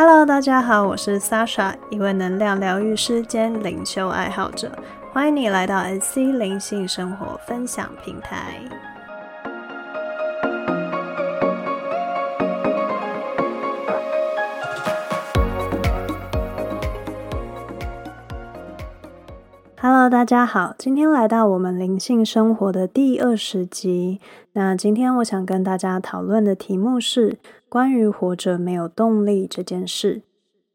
Hello，大家好，我是 Sasha，一位能量疗愈师兼灵修爱好者，欢迎你来到 SC 灵性生活分享平台。大家好，今天来到我们灵性生活的第二十集。那今天我想跟大家讨论的题目是关于活着没有动力这件事。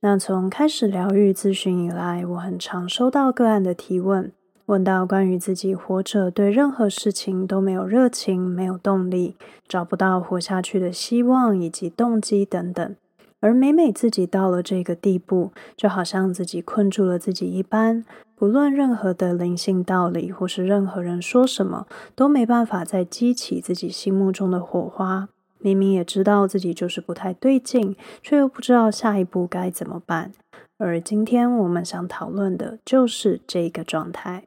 那从开始疗愈咨询以来，我很常收到个案的提问，问到关于自己活着对任何事情都没有热情、没有动力，找不到活下去的希望以及动机等等。而每每自己到了这个地步，就好像自己困住了自己一般，不论任何的灵性道理或是任何人说什么，都没办法再激起自己心目中的火花。明明也知道自己就是不太对劲，却又不知道下一步该怎么办。而今天我们想讨论的就是这个状态。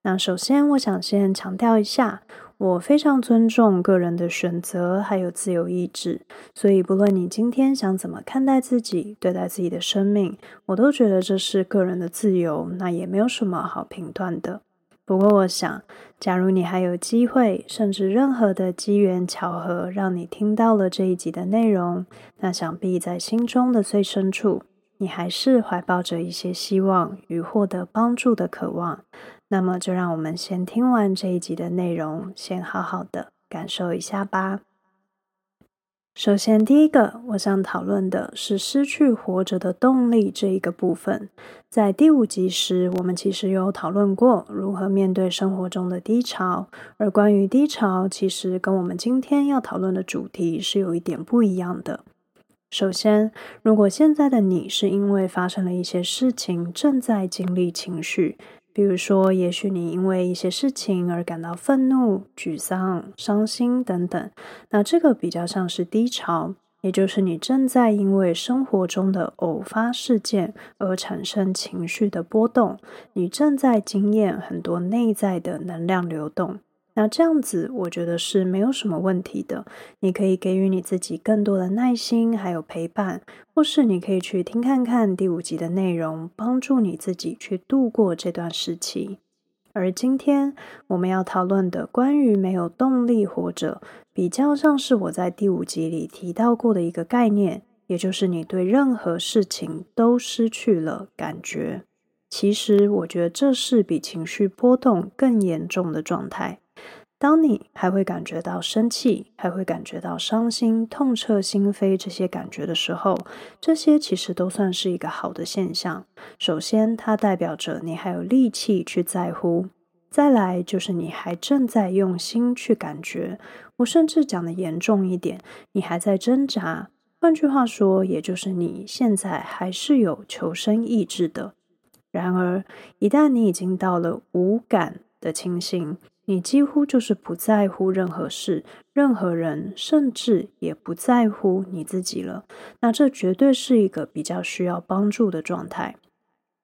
那首先，我想先强调一下。我非常尊重个人的选择，还有自由意志。所以，不论你今天想怎么看待自己、对待自己的生命，我都觉得这是个人的自由，那也没有什么好评断的。不过，我想，假如你还有机会，甚至任何的机缘巧合，让你听到了这一集的内容，那想必在心中的最深处，你还是怀抱着一些希望与获得帮助的渴望。那么，就让我们先听完这一集的内容，先好好的感受一下吧。首先，第一个我想讨论的是失去活着的动力这一个部分。在第五集时，我们其实有讨论过如何面对生活中的低潮，而关于低潮，其实跟我们今天要讨论的主题是有一点不一样的。首先，如果现在的你是因为发生了一些事情，正在经历情绪。比如说，也许你因为一些事情而感到愤怒、沮丧、伤心等等，那这个比较像是低潮，也就是你正在因为生活中的偶发事件而产生情绪的波动，你正在经验很多内在的能量流动。那这样子，我觉得是没有什么问题的。你可以给予你自己更多的耐心，还有陪伴，或是你可以去听看看第五集的内容，帮助你自己去度过这段时期。而今天我们要讨论的关于没有动力活着，比较像是我在第五集里提到过的一个概念，也就是你对任何事情都失去了感觉。其实，我觉得这是比情绪波动更严重的状态。当你还会感觉到生气，还会感觉到伤心、痛彻心扉这些感觉的时候，这些其实都算是一个好的现象。首先，它代表着你还有力气去在乎；再来，就是你还正在用心去感觉。我甚至讲的严重一点，你还在挣扎。换句话说，也就是你现在还是有求生意志的。然而，一旦你已经到了无感的情形，你几乎就是不在乎任何事、任何人，甚至也不在乎你自己了。那这绝对是一个比较需要帮助的状态。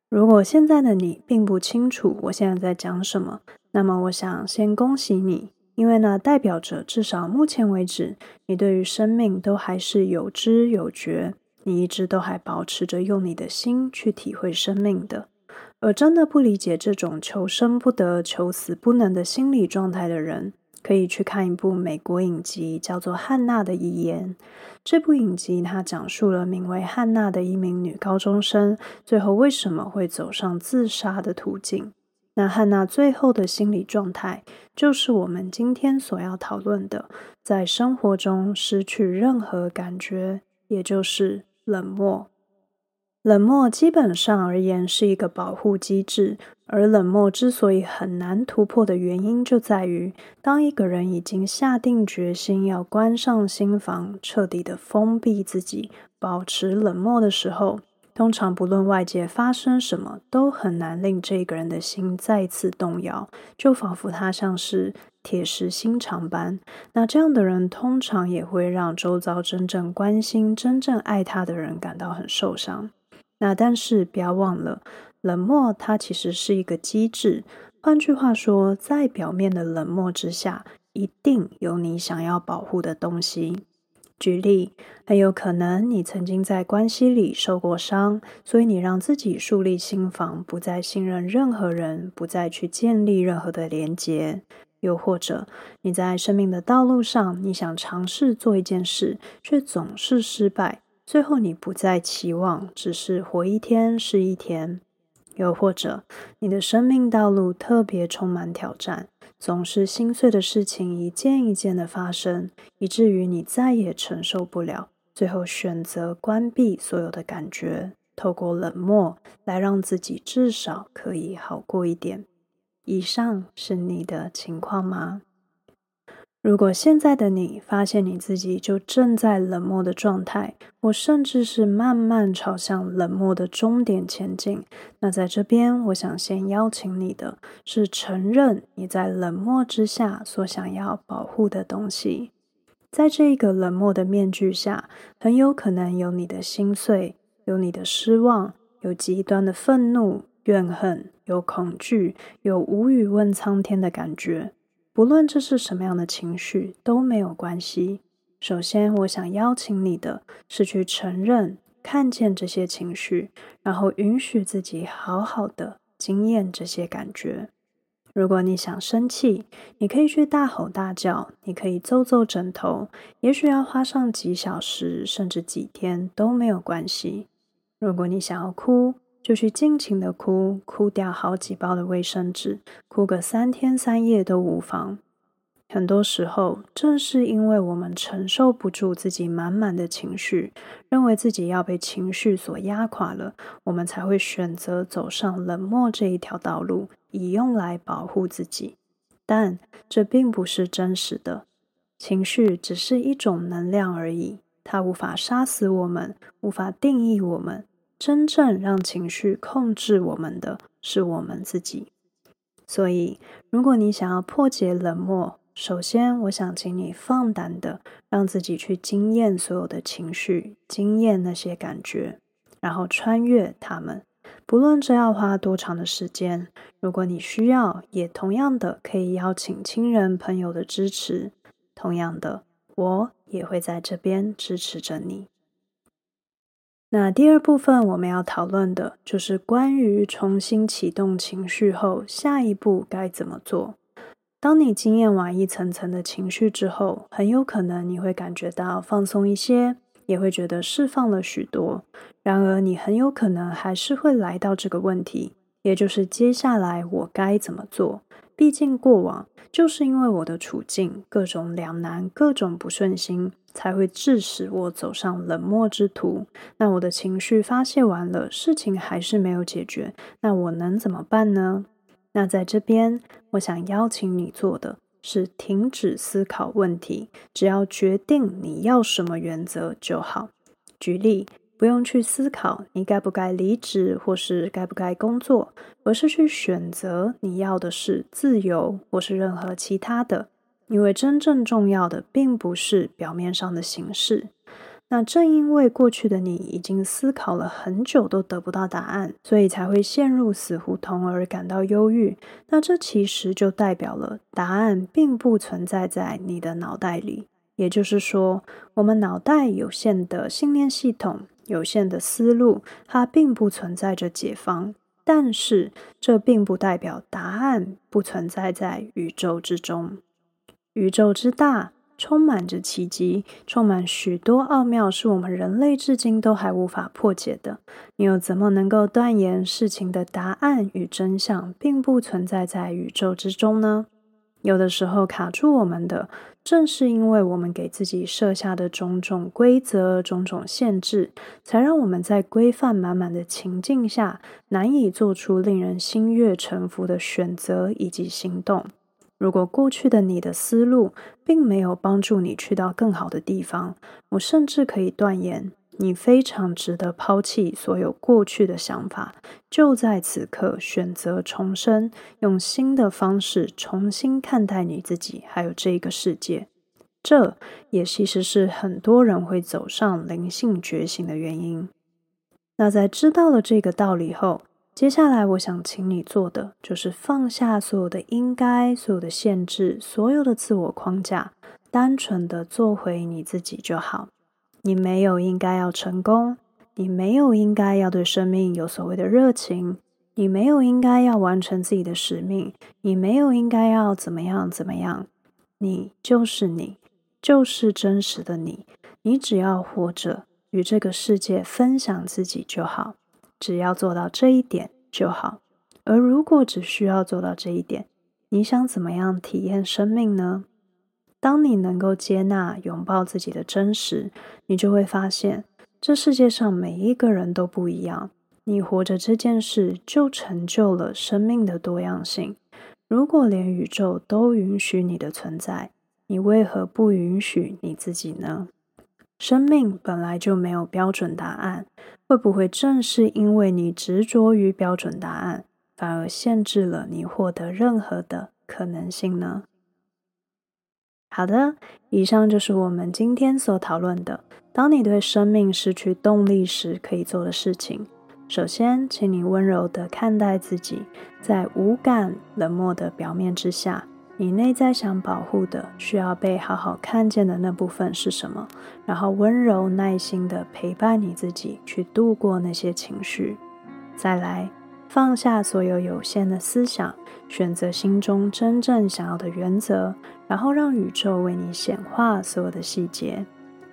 如果现在的你并不清楚我现在在讲什么，那么我想先恭喜你，因为呢，代表着至少目前为止，你对于生命都还是有知有觉，你一直都还保持着用你的心去体会生命的。而真的不理解这种求生不得、求死不能的心理状态的人，可以去看一部美国影集，叫做《汉娜的遗言》。这部影集它讲述了名为汉娜的一名女高中生，最后为什么会走上自杀的途径。那汉娜最后的心理状态，就是我们今天所要讨论的，在生活中失去任何感觉，也就是冷漠。冷漠基本上而言是一个保护机制，而冷漠之所以很难突破的原因，就在于当一个人已经下定决心要关上心房，彻底的封闭自己，保持冷漠的时候，通常不论外界发生什么，都很难令这个人的心再次动摇，就仿佛他像是铁石心肠般。那这样的人，通常也会让周遭真正关心、真正爱他的人感到很受伤。那但是不要忘了，冷漠它其实是一个机制。换句话说，在表面的冷漠之下，一定有你想要保护的东西。举例，很有可能你曾经在关系里受过伤，所以你让自己树立心防，不再信任任何人，不再去建立任何的连结。又或者你在生命的道路上，你想尝试做一件事，却总是失败，最后你不再期望，只是活一天是一天。又或者你的生命道路特别充满挑战。总是心碎的事情一件一件的发生，以至于你再也承受不了，最后选择关闭所有的感觉，透过冷漠来让自己至少可以好过一点。以上是你的情况吗？如果现在的你发现你自己就正在冷漠的状态，或甚至是慢慢朝向冷漠的终点前进，那在这边，我想先邀请你的是承认你在冷漠之下所想要保护的东西。在这一个冷漠的面具下，很有可能有你的心碎，有你的失望，有极端的愤怒、怨恨，有恐惧，有无语问苍天的感觉。不论这是什么样的情绪都没有关系。首先，我想邀请你的是去承认、看见这些情绪，然后允许自己好好的经验这些感觉。如果你想生气，你可以去大吼大叫，你可以揍揍枕头，也许要花上几小时甚至几天都没有关系。如果你想要哭，就去尽情的哭，哭掉好几包的卫生纸，哭个三天三夜都无妨。很多时候，正是因为我们承受不住自己满满的情绪，认为自己要被情绪所压垮了，我们才会选择走上冷漠这一条道路，以用来保护自己。但这并不是真实的，情绪只是一种能量而已，它无法杀死我们，无法定义我们。真正让情绪控制我们的是我们自己。所以，如果你想要破解冷漠，首先我想请你放胆的让自己去经验所有的情绪，经验那些感觉，然后穿越它们。不论这要花多长的时间，如果你需要，也同样的可以邀请亲人朋友的支持。同样的，我也会在这边支持着你。那第二部分我们要讨论的就是关于重新启动情绪后，下一步该怎么做。当你经验完一层层的情绪之后，很有可能你会感觉到放松一些，也会觉得释放了许多。然而，你很有可能还是会来到这个问题，也就是接下来我该怎么做？毕竟过往就是因为我的处境各种两难、各种不顺心。才会致使我走上冷漠之途。那我的情绪发泄完了，事情还是没有解决，那我能怎么办呢？那在这边，我想邀请你做的是停止思考问题，只要决定你要什么原则就好。举例，不用去思考你该不该离职或是该不该工作，而是去选择你要的是自由或是任何其他的。因为真正重要的并不是表面上的形式。那正因为过去的你已经思考了很久都得不到答案，所以才会陷入死胡同而感到忧郁。那这其实就代表了答案并不存在在你的脑袋里。也就是说，我们脑袋有限的信念系统、有限的思路，它并不存在着解放。但是这并不代表答案不存在在宇宙之中。宇宙之大，充满着奇迹，充满许多奥妙，是我们人类至今都还无法破解的。你又怎么能够断言事情的答案与真相并不存在在宇宙之中呢？有的时候卡住我们的，正是因为我们给自己设下的种种规则、种种限制，才让我们在规范满满的情境下，难以做出令人心悦诚服的选择以及行动。如果过去的你的思路并没有帮助你去到更好的地方，我甚至可以断言，你非常值得抛弃所有过去的想法，就在此刻选择重生，用新的方式重新看待你自己，还有这个世界。这也其实是很多人会走上灵性觉醒的原因。那在知道了这个道理后，接下来，我想请你做的就是放下所有的应该、所有的限制、所有的自我框架，单纯的做回你自己就好。你没有应该要成功，你没有应该要对生命有所谓的热情，你没有应该要完成自己的使命，你没有应该要怎么样怎么样。你就是你，就是真实的你。你只要活着，与这个世界分享自己就好。只要做到这一点就好。而如果只需要做到这一点，你想怎么样体验生命呢？当你能够接纳、拥抱自己的真实，你就会发现，这世界上每一个人都不一样。你活着这件事，就成就了生命的多样性。如果连宇宙都允许你的存在，你为何不允许你自己呢？生命本来就没有标准答案，会不会正是因为你执着于标准答案，反而限制了你获得任何的可能性呢？好的，以上就是我们今天所讨论的。当你对生命失去动力时，可以做的事情。首先，请你温柔地看待自己，在无感、冷漠的表面之下，你内在想保护的、需要被好好看见的那部分是什么？然后温柔、耐心地陪伴你自己，去度过那些情绪。再来，放下所有有限的思想，选择心中真正想要的原则。然后让宇宙为你显化所有的细节，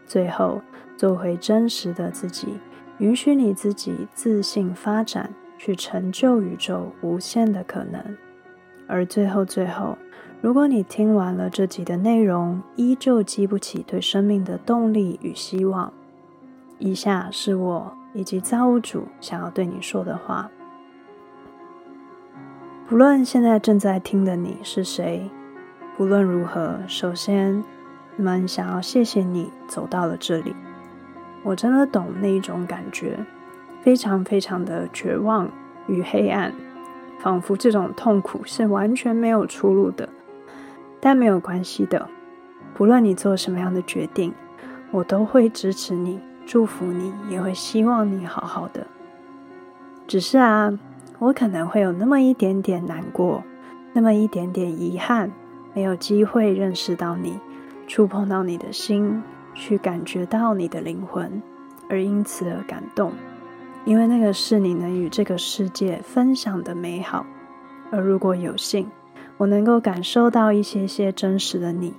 最后做回真实的自己，允许你自己自信发展，去成就宇宙无限的可能。而最后，最后，如果你听完了这集的内容，依旧激不起对生命的动力与希望，以下是我以及造物主想要对你说的话。不论现在正在听的你是谁。无论如何，首先，我们想要谢谢你走到了这里。我真的懂那一种感觉，非常非常的绝望与黑暗，仿佛这种痛苦是完全没有出路的。但没有关系的，不论你做什么样的决定，我都会支持你，祝福你，也会希望你好好的。只是啊，我可能会有那么一点点难过，那么一点点遗憾。没有机会认识到你，触碰到你的心，去感觉到你的灵魂，而因此而感动，因为那个是你能与这个世界分享的美好。而如果有幸，我能够感受到一些些真实的你，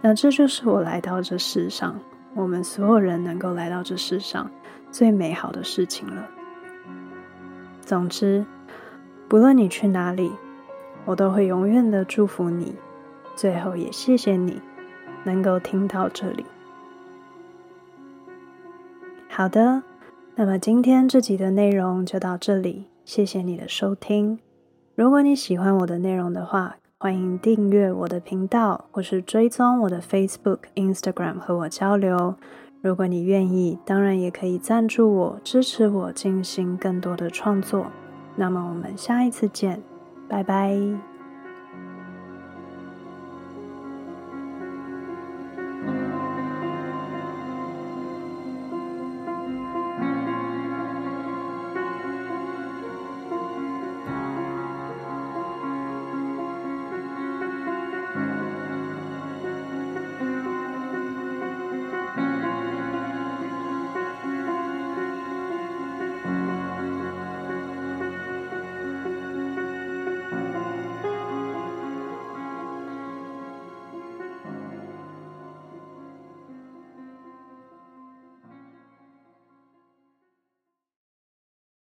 那这就是我来到这世上，我们所有人能够来到这世上最美好的事情了。总之，不论你去哪里，我都会永远的祝福你。最后也谢谢你能够听到这里。好的，那么今天这集的内容就到这里，谢谢你的收听。如果你喜欢我的内容的话，欢迎订阅我的频道，或是追踪我的 Facebook、Instagram 和我交流。如果你愿意，当然也可以赞助我，支持我进行更多的创作。那么我们下一次见，拜拜。